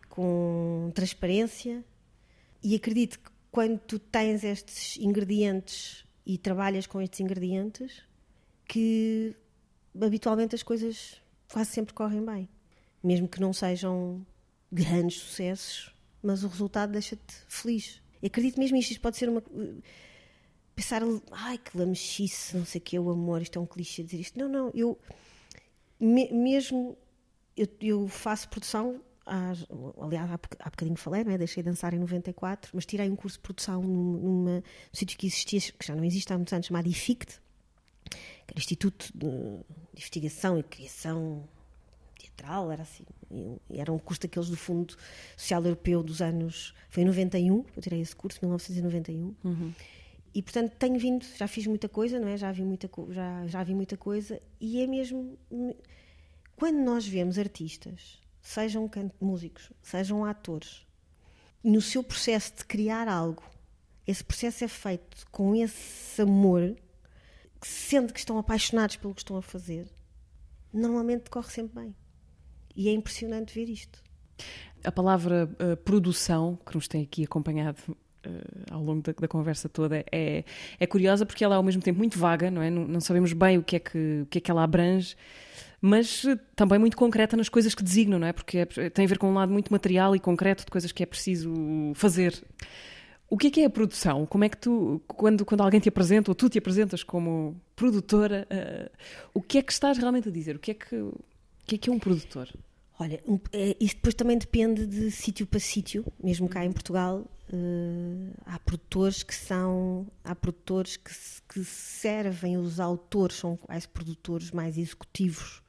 com transparência. E acredito que quando tu tens estes ingredientes e trabalhas com estes ingredientes, que habitualmente as coisas quase sempre correm bem. Mesmo que não sejam grandes sucessos, mas o resultado deixa-te feliz. Acredito mesmo isto, isto pode ser uma. Pensar, ai que lamechice, não sei o que é o amor, isto é um clichê dizer isto. Não, não, eu. Me, mesmo. Eu, eu, faço produção, às, aliás, há, há bocadinho falei, não é? deixei de dançar em 94, mas tirei um curso de produção numa, numa, num sítio que existia, que já não existe há muitos anos, chamado IFICT, era Instituto de Investigação e Criação Teatral, era assim, era um curso daqueles do Fundo Social Europeu dos anos, foi em 91, eu tirei esse curso, 1991, uhum. e portanto tenho vindo, já fiz muita coisa, não é? Já vi muita, já, já vi muita coisa, e é mesmo, quando nós vemos artistas, sejam músicos, sejam atores, no seu processo de criar algo, esse processo é feito com esse amor sendo que estão apaixonados pelo que estão a fazer, normalmente corre sempre bem. E é impressionante ver isto. A palavra uh, produção, que nos tem aqui acompanhado uh, ao longo da, da, conversa toda, é, é curiosa porque ela é ao mesmo tempo muito vaga, não é? Não, não sabemos bem o que, é que, o que é que ela abrange, mas uh, também muito concreta nas coisas que designam, não é? Porque é, tem a ver com um lado muito material e concreto de coisas que é preciso fazer. O que é que é a produção? Como é que tu, quando, quando alguém te apresenta ou tu te apresentas como produtora, uh, o que é que estás realmente a dizer? O que é que, o que, é, que é um produtor? Olha, um, é, isto depois também depende de sítio para sítio, mesmo cá em Portugal. Uh, há produtores que são. Há produtores que, que servem, os autores são quase produtores mais executivos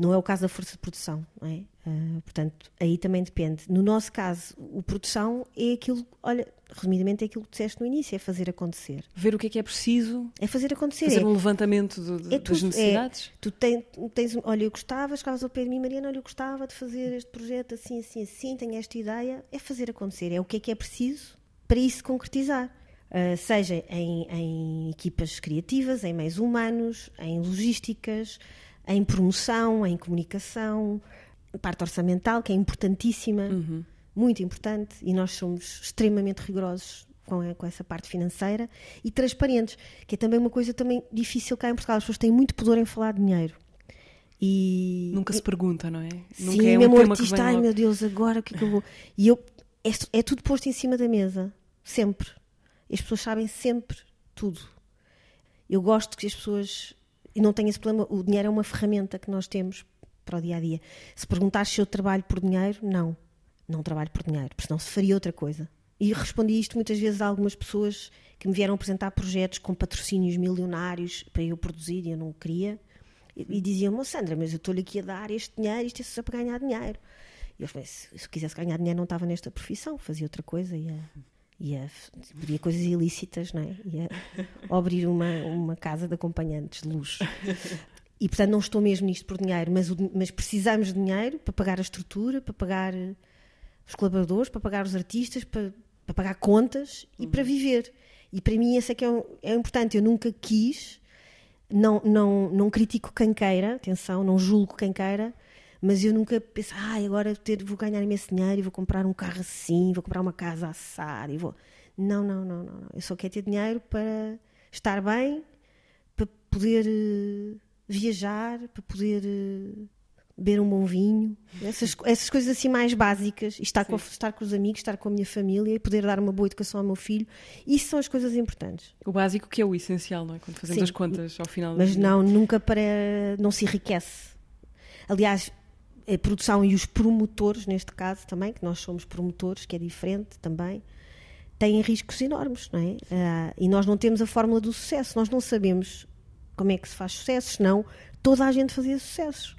não é o caso da força de produção, não é? Uh, portanto, aí também depende. No nosso caso, o produção é aquilo, olha, resumidamente é aquilo que disseste no início, é fazer acontecer. Ver o que é que é preciso. É fazer acontecer. Fazer é, um levantamento de, de, é das necessidades. É, tu tens, tens, olha, eu gostava, chegavas ao pé de mim, Mariana, olha, eu gostava de fazer este projeto assim, assim, assim, tenho esta ideia. É fazer acontecer, é o que é que é preciso para isso concretizar. Uh, seja em, em equipas criativas, em meios humanos, em logísticas, em promoção, em comunicação, parte orçamental, que é importantíssima, uhum. muito importante, e nós somos extremamente rigorosos com, com, essa parte financeira e transparentes, que é também uma coisa também difícil cá em Portugal. As pessoas têm muito pudor em falar de dinheiro. E... Nunca se pergunta, não é? Sim, Nunca é um mesmo tema artista, ai meu Deus, agora o que é que eu vou. E eu, é, é tudo posto em cima da mesa, sempre. E as pessoas sabem sempre tudo. Eu gosto que as pessoas e não tenho esse problema. O dinheiro é uma ferramenta que nós temos para o dia a dia. Se perguntar se eu trabalho por dinheiro, não. Não trabalho por dinheiro, porque senão se faria outra coisa. E respondi isto muitas vezes a algumas pessoas que me vieram apresentar projetos com patrocínios milionários para eu produzir e eu não queria. E, diziam-me, Sandra, mas eu estou-lhe aqui a dar este dinheiro, isto é só para ganhar dinheiro. E eu falei, se, se quisesse ganhar dinheiro não estava nesta profissão, fazia outra coisa. E, ia abrir coisas ilícitas, não é? Ia abrir uma, uma casa de acompanhantes de luxo. E portanto não estou mesmo nisto por dinheiro, mas, mas precisamos de dinheiro para pagar a estrutura, para pagar os colaboradores, para pagar os artistas, para, para pagar contas e uhum. para viver. E para mim isso é que é, é importante. Eu nunca quis, não, não, não critico quem queira, atenção, não julgo quem queira, mas eu nunca pensei, ah, agora ter, vou ganhar imenso dinheiro e vou comprar um carro assim, vou comprar uma casa assar e vou. Não, não, não, não, não. Eu só quero ter dinheiro para estar bem, para poder uh, viajar, para poder uh, beber um bom vinho, essas, essas coisas assim mais básicas, e estar com, estar com os amigos, estar com a minha família e poder dar uma boa educação ao meu filho, isso são as coisas importantes. O básico que é o essencial, não é? Quando fazemos Sim. as contas ao final. Mas não, nunca para. não se enriquece. Aliás, a produção e os promotores, neste caso também, que nós somos promotores, que é diferente também, têm riscos enormes, não é? Ah, e nós não temos a fórmula do sucesso, nós não sabemos como é que se faz sucesso, senão toda a gente fazia sucessos.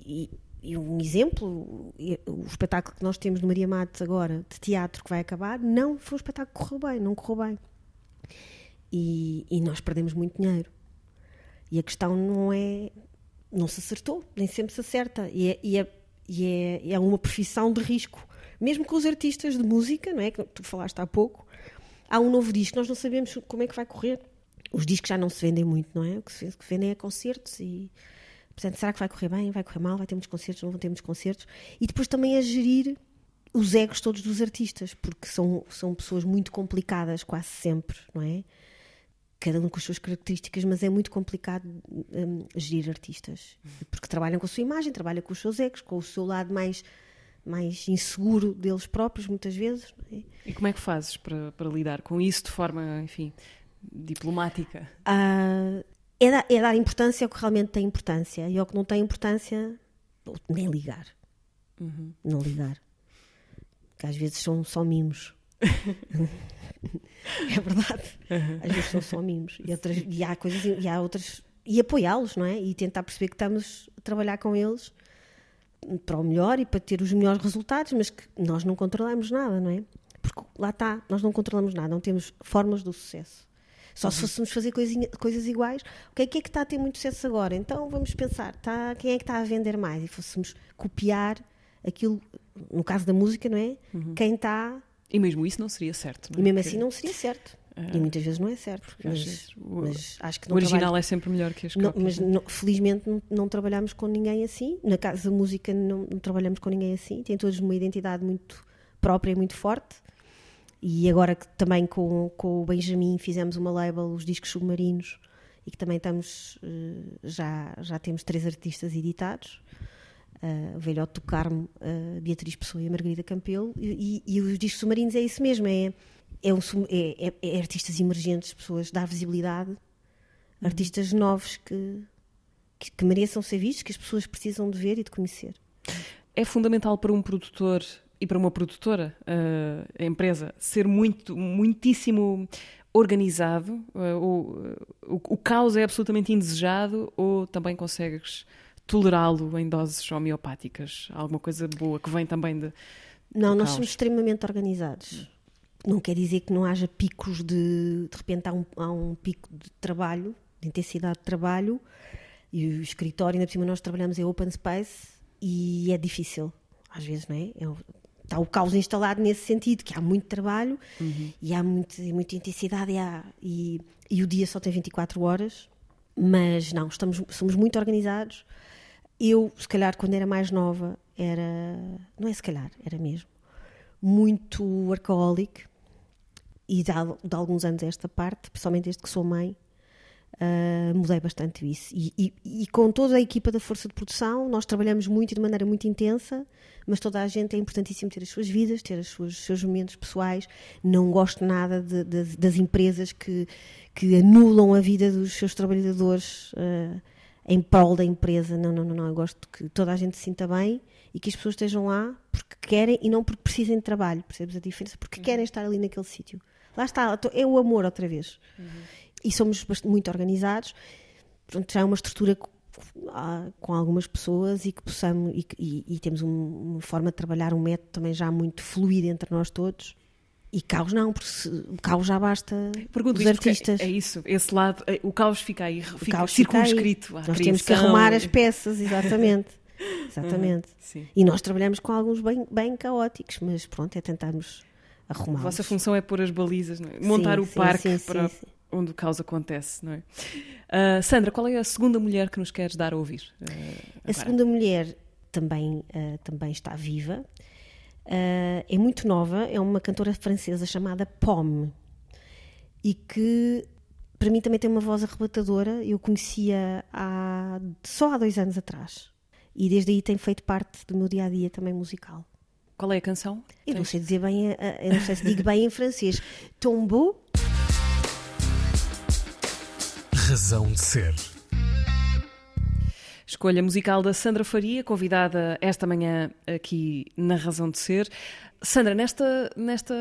E, e um exemplo, o espetáculo que nós temos no Maria Matos agora, de teatro, que vai acabar, não foi um espetáculo que correu bem, não correu bem. E, e nós perdemos muito dinheiro. E a questão não é. Não se acertou, nem sempre se acerta. E é, e é, e é, é uma profissão de risco. Mesmo com os artistas de música, não é? Que tu falaste há pouco, há um novo disco, nós não sabemos como é que vai correr. Os discos já não se vendem muito, não é? O que se vendem é concertos e. Portanto, será que vai correr bem? Vai correr mal? Vai ter muitos concertos? Não vão ter muitos concertos? E depois também a gerir os egos todos dos artistas, porque são, são pessoas muito complicadas quase sempre, não é? Cada um com as suas características, mas é muito complicado hum, gerir artistas, porque trabalham com a sua imagem, trabalham com os seus egos, com o seu lado mais, mais inseguro deles próprios, muitas vezes. é? E como é que fazes para, para lidar com isso de forma, enfim, diplomática? Ah, é, dar, é dar importância ao que realmente tem importância, e ao que não tem importância, nem ligar. Não ligar. Que às vezes são só mimos. é verdade. Às vezes são só mimos. E, outras, e há coisas, e há outras. E apoiá-los, não é? E tentar perceber que estamos a trabalhar com eles para o melhor e para ter os melhores resultados, mas que nós não controlamos nada, não é? Porque lá está, nós não controlamos nada, não temos fórmulas do sucesso. Só se fôssemos fazer coisinha- coisas iguais, o que é que está a ter muito sucesso agora? Então vamos pensar, tá, quem é que está a vender mais? E fôssemos copiar aquilo, no caso da música, não é? Quem está E mesmo isso não seria certo. não é? e mesmo Porque assim não seria certo. E muitas vezes não é certo. Mas, o- mas acho que o original trabalho- é sempre melhor que as não, cópias. mas não- felizmente não, não trabalhamos com ninguém assim. Na casa da música não, não trabalhamos com ninguém assim. Tem todos uma identidade muito própria e muito forte. E agora que também com, com o Benjamin fizemos uma label, os discos submarinos, e que também estamos, eh, já, já temos três artistas editados. O Velhote do Carmo, a Beatriz Pessoa e a Margarida Campelo, e, e- e os discos submarinos é isso mesmo, é, é, um é- é- é artistas emergentes, pessoas, dar visibilidade, artistas novos que, que, que mereçam ser vistos, que as pessoas precisam de ver e de conhecer. É fundamental para um produtor e para uma produtora, eh, a empresa, ser muito, muitíssimo organizado? eh, ou, eh, o, o caos é absolutamente indesejado ou também consegues tolerá-lo em doses homeopáticas? Alguma coisa boa que vem também de. Não, nós caos? somos extremamente organizados. Não quer dizer que não haja picos de. De repente há um, há um pico de trabalho, de intensidade de trabalho, e o escritório, ainda por cima nós trabalhamos em open space e é difícil, às vezes, não é? É Está o caos instalado nesse sentido, que há muito trabalho e há muito, muita intensidade e, há- e, e o dia só tem 24 horas, mas não, estamos, somos muito organizados. Eu, se calhar, quando era mais nova, era. Não é se calhar, era mesmo. Muito workaholic. E de, de alguns anos esta parte, principalmente desde que sou mãe, ah, mudei bastante isso. E, e- e com toda a equipa da Força de Produção, nós trabalhamos muito e de maneira muito intensa, mas toda a gente é importantíssimo ter as suas vidas, ter os seus, momentos pessoais. Não gosto nada de- de- das empresas que, que anulam a vida dos seus trabalhadores ah, em prol da empresa. Não, não, não, não. Eu gosto que toda a gente se sinta bem e que as pessoas estejam lá porque querem e não porque precisem de trabalho. Percebes a diferença? Porque querem estar ali naquele sítio. Lá está, é o amor outra vez. E somos muito organizados. Portanto, já é uma estrutura ah, com algumas pessoas e que possamos e, e- e temos um- uma forma de trabalhar um método também já muito fluido entre nós todos e caos não porque se, o caos já basta Pergunto os porque artistas É isso, esse lado, eh, o caos fica aí, o fica caos fica aí. circunscrito. à nós temos que criação. arrumar as peças exatamente exatamente Sim. e nós trabalhamos com alguns bem, bem caóticos mas pronto é tentarmos A arrumar vossa função é pôr as balizas, é? montar o sim, parque sim, sim, para sim. onde o caos acontece, não é? Ah, Sandra, qual é a segunda mulher que nos queres dar a ouvir? ah, A segunda mulher também, ah, também está viva. Ah, é muito nova, é uma cantora francesa chamada Pomme e que para mim também tem uma voz arrebatadora. Eu conhecia há, só há dois anos atrás e desde aí tem feito parte do meu dia a dia também musical. Qual é a canção? Eu não sei dizer bem, eu não sei se digo bem em francês. Tombeau. Razão de ser. Escolha musical da Sandra Faria, convidada esta manhã aqui na Razão de Ser. Sandra, nesta, nesta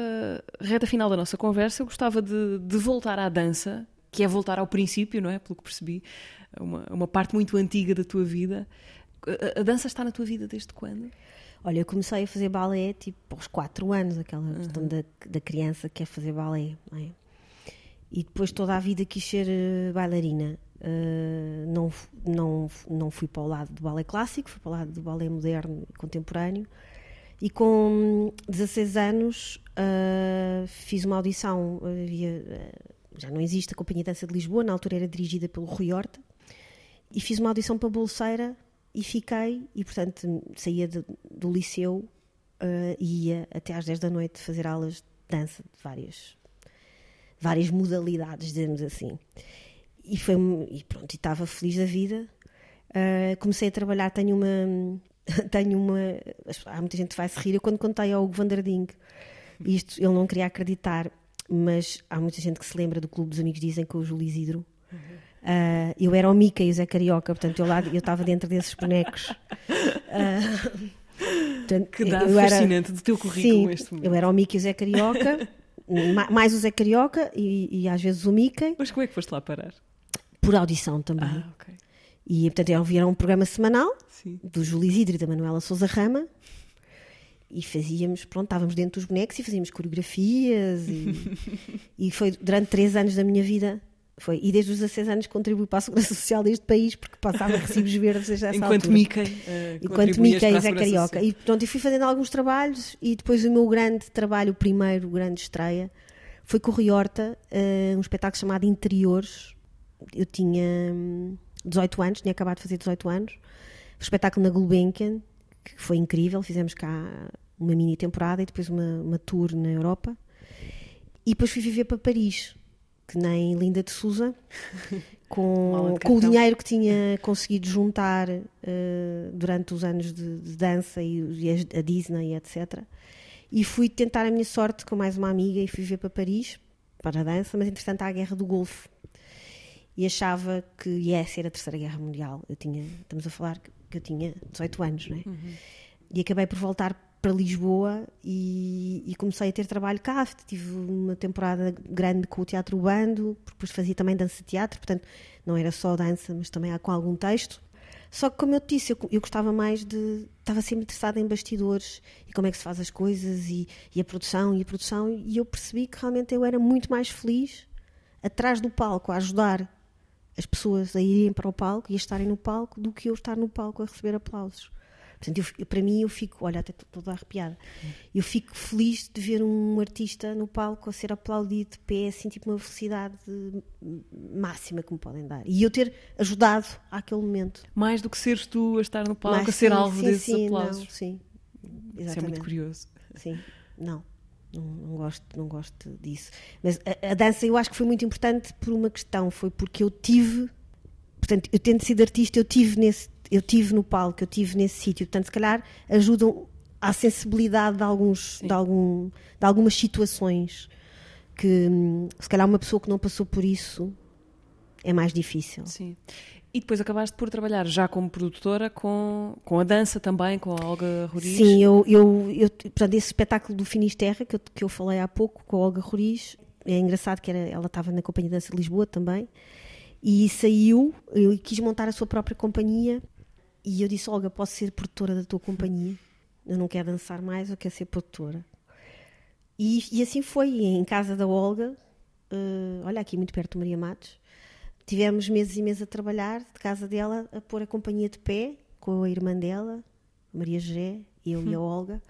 reta final da nossa conversa, eu gostava de, de voltar à dança, que é voltar ao princípio, não é? Pelo que percebi, uma, uma parte muito antiga da tua vida. A, a dança está na tua vida desde quando? Olha, eu comecei a fazer balé tipo aos 4 anos, aquela uhum. questão da, da criança que quer fazer balé, não é? E depois toda a vida quis ser uh, bailarina. Uh, não, não, não fui para o lado do balé clássico, fui para o lado do balé moderno e contemporâneo. E com 16 anos uh, fiz uma audição, havia, já não existe a Companhia de Dança de Lisboa, na altura era dirigida pelo Rui Horta, e fiz uma audição para Bolseira e fiquei, e portanto saía de, do liceu e ia até às 10 da noite fazer aulas de dança de várias, várias modalidades, dizemos assim. E, foi, e pronto, e estava feliz da vida. Uh, comecei a trabalhar, tenho uma. Tenho uma. Há muita gente que vai se rir. Eu, quando contei ao Hugo Vanderding, isto ele não queria acreditar, mas há muita gente que se lembra do Clube dos Amigos Dizem com o Júlio Isidro. Uhum. Uh, eu era o Mica e o Zé Carioca, portanto eu, lá, eu estava dentro desses bonecos. Uh, portanto, que dado fascinante era, do teu currículo sim, este momento. Eu era o Mica e o Zé Carioca, mais o Zé Carioca e, e, às vezes o Mickey. Mas como é que foste lá parar? Por audição também. Ah, okay. E portanto eu via um programa semanal sim. do Júlio Isidro e da Manuela Souza Rama e fazíamos, pronto, estávamos dentro dos bonecos e fazíamos coreografias e, e foi durante três anos da minha vida foi. E desde os 16 anos contribuo para a Segurança Social deste país, porque passava recibos verdes desde essa Enquanto altura. Mickey. Uh, Enquanto Mickey é carioca. E pronto, e fui fazendo alguns trabalhos e depois o meu grande trabalho, o primeiro grande estreia, foi com o Riorta, uh, um espetáculo chamado Interiores. Eu tinha 18 hum, anos, tinha acabado de fazer 18 anos. Espetáculo na Gulbenkian, que foi incrível. Fizemos cá uma mini temporada e depois uma, uma tour na Europa. E depois fui viver para Paris que nem Linda de Souza, com, com o dinheiro que tinha conseguido juntar uh, durante os anos de, de dança e, e, a Disney, etc. E fui tentar a minha sorte com mais uma amiga e fui ver para Paris para a dança, mas entretanto há a Guerra do Golfo e achava que ia ser a Terceira Guerra Mundial. Eu tinha, estamos a falar que, eu tinha 18 anos, não é? Uhum. E acabei por voltar para Lisboa e, e, comecei a ter trabalho cá. Tive uma temporada grande com o Teatro Bando, depois fazia também dança-teatro, portanto não era só dança, mas também com algum texto. Só que, como eu te disse, eu, eu, gostava mais de. Estava sempre interessada em bastidores e como é que se faz as coisas e, e a produção e a produção. E eu percebi que realmente eu era muito mais feliz atrás do palco, a ajudar as pessoas a irem para o palco e a estarem no palco, do que eu estar no palco a receber aplausos. Portanto, eu, para mim, eu fico, olha, até toda arrepiada. Eu fico feliz de ver um artista no palco a ser aplaudido de pé, assim, tipo uma felicidade máxima que me podem dar. E eu ter ajudado àquele momento. Mais do que seres tu a estar no palco, Mais, a ser sim, alvo sim, desses sim, aplausos. Não, sim, exatamente. Isso é muito curioso. Sim, não. Não, não, gosto, não gosto disso. Mas a, a dança eu acho que foi muito importante por uma questão, foi porque eu tive portanto, eu tendo sido artista, eu tive nesse, eu tive no palco, eu tive nesse sítio, portanto, se calhar ajudam à sensibilidade de, alguns, de, algum, de algumas situações que se calhar uma pessoa que não passou por isso é mais difícil. Sim. E depois acabaste por trabalhar já como produtora com, com a dança também, com a Olga Roriz. Sim, eu, eu, eu portanto, esse espetáculo do Finisterra que eu, que eu falei há pouco com a Olga Roriz, é engraçado que era, ela estava na Companhia de Dança de Lisboa também, e saiu, eu quis montar a sua própria companhia e eu disse: Olga, posso ser produtora da tua companhia? Eu não quero dançar mais, eu quero ser produtora. E, e assim foi, em casa da Olga, uh, olha aqui muito perto de Maria Matos. Tivemos meses e meses a trabalhar de casa dela, a pôr a companhia de pé, com a irmã dela, Maria José, eu hum. e a hum. Olga,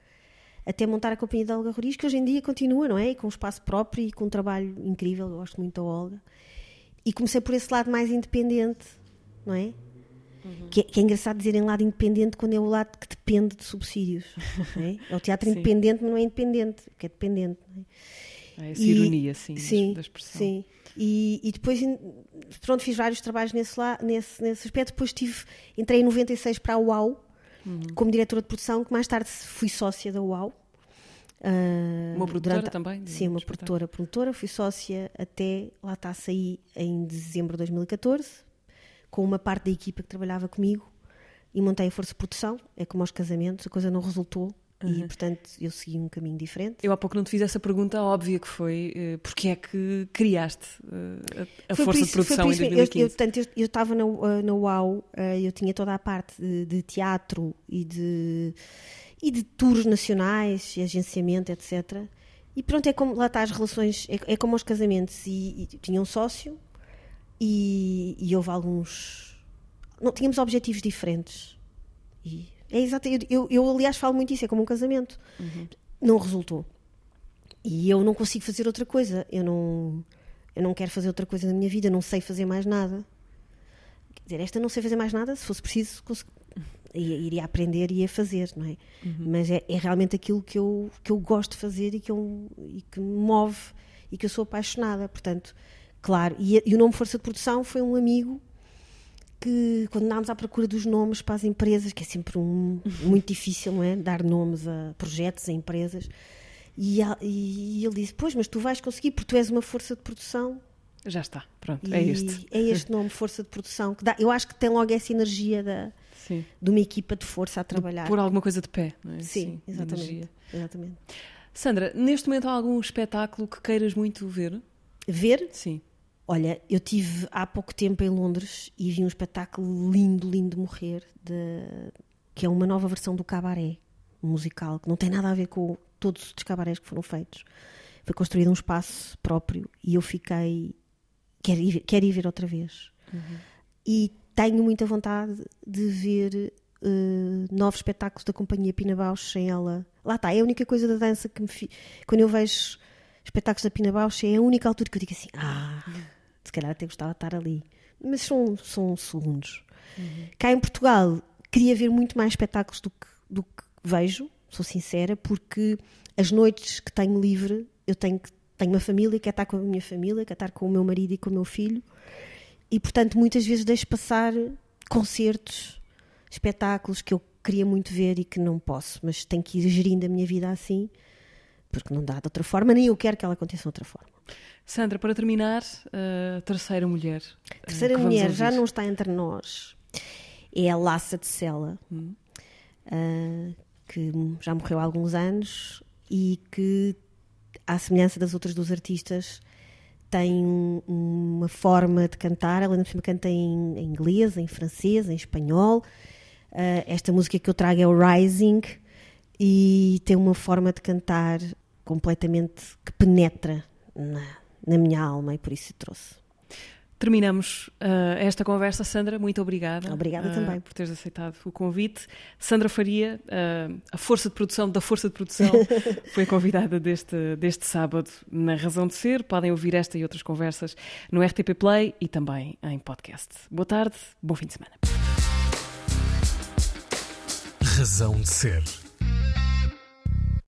até montar a companhia da Olga Roriz, que hoje em dia continua, não é? E com um espaço próprio e com um trabalho incrível, eu gosto muito da Olga. E comecei por esse lado mais independente, não é? Uhum. Que, é, que, é engraçado dizerem lado independente quando é o lado que depende de subsídios. é? é? o teatro independente, mas não é independente, que é dependente. É? é essa e, ironia, sim, sim da expressão. Sim. E, e, depois, pronto, fiz vários trabalhos nesse, lá, nesse, nesse aspecto. Depois tive, entrei em 96 para a UAU, uhum. como diretora de produção, que mais tarde fui sócia da UAU. Uh, uma produtora durante, também? Sim, uma produtora, promotora. Fui sócia até, lá está, a sair em dezembro de 2014, com uma parte da equipa que trabalhava comigo e montei a força de produção. É como aos casamentos, a coisa não resultou. Uhum. E, portanto, eu segui um caminho diferente. Eu há pouco não te fiz essa pergunta óbvia que foi uh, porque é que criaste uh, a, a força isso, de produção em 2015? Eu, eu, portanto, eu estava na, na UAU, uh, eu tinha toda a parte de, de, teatro e de, e de tours nacionais e agenciamento, etc. E pronto, é como lá está as relações, é, é como aos casamentos. E, e tinha um sócio e, e houve alguns. Não, tínhamos objetivos diferentes. E é exato. Eu, eu, aliás, falo muito isso, é como um casamento. Uhum. Não resultou. E eu não consigo fazer outra coisa. Eu não, eu não quero fazer outra coisa na minha vida, não sei fazer mais nada. Quer dizer, esta não sei fazer mais nada, se fosse preciso, iria aprender e ia fazer, não é? Uhum. Mas é, é, realmente aquilo que eu, que eu gosto de fazer e que, eu, e que me move e que eu sou apaixonada. Portanto, claro. E, e o nome Força de Produção foi um amigo que quando andámos à procura dos nomes para as empresas, que é sempre um, muito difícil, não é? Dar nomes a projetos, a empresas. E, e, ele disse: Pois, mas tu vais conseguir, porque tu és uma força de produção. Já está, pronto, é e é este. É este nome, força de produção, que dá, eu acho que tem logo essa energia da, Sim. de uma equipa de força a trabalhar. Por alguma coisa de pé, não é? Sim, Sim exatamente, exatamente. Sandra, neste momento há algum espetáculo que queiras muito ver? Ver? Sim. Olha, eu tive há pouco tempo em Londres e vi um espetáculo lindo, lindo de morrer, de, que é uma nova versão do cabaré um musical, que não tem nada a ver com todos os cabarés que foram feitos. Foi construído um espaço próprio e eu fiquei. Quero ir, quero ir ver outra vez. Uhum. E tenho muita vontade de ver uh, novos espetáculos da companhia Pina Bausch sem ela. Lá está, é a única coisa da dança que me. Fi... Quando eu vejo espetáculos da Pina Bausch, é a única altura que eu digo assim: ah, se calhar até gostava de estar ali. Mas são, são segundos. Uhum. Cá em Portugal, queria ver muito mais espetáculos do que, do que vejo, sou sincera, porque as noites que tenho livre, eu tenho, tenho uma família, quero estar com a minha família, quero estar com o meu marido e com o meu filho, e portanto muitas vezes deixo passar concertos, espetáculos que eu queria muito ver e que não posso, mas tenho que ir gerindo a minha vida assim, porque não dá de outra forma, nem eu quero que ela aconteça de outra forma. Sandra, para terminar, a terceira mulher. Terceira mulher já não está entre nós. É a Laça de Sela, hum. uh, que já morreu há alguns anos e que, à semelhança das outras duas artistas, tem uma forma de cantar. Ela ainda canta em, em inglês, em francês, em espanhol. Uh, esta música que eu trago é o Rising e tem uma forma de cantar completamente que penetra na, na minha alma e por isso trouxe. Terminamos uh, esta conversa, Sandra. Muito obrigada. Obrigada uh, também. Por teres aceitado o convite. Sandra Faria, uh, a força de produção da Força de Produção, foi convidada deste, deste sábado na Razão de Ser. Podem ouvir esta e outras conversas no RTP Play e também em podcast. Boa tarde, bom fim de semana. Razão de Ser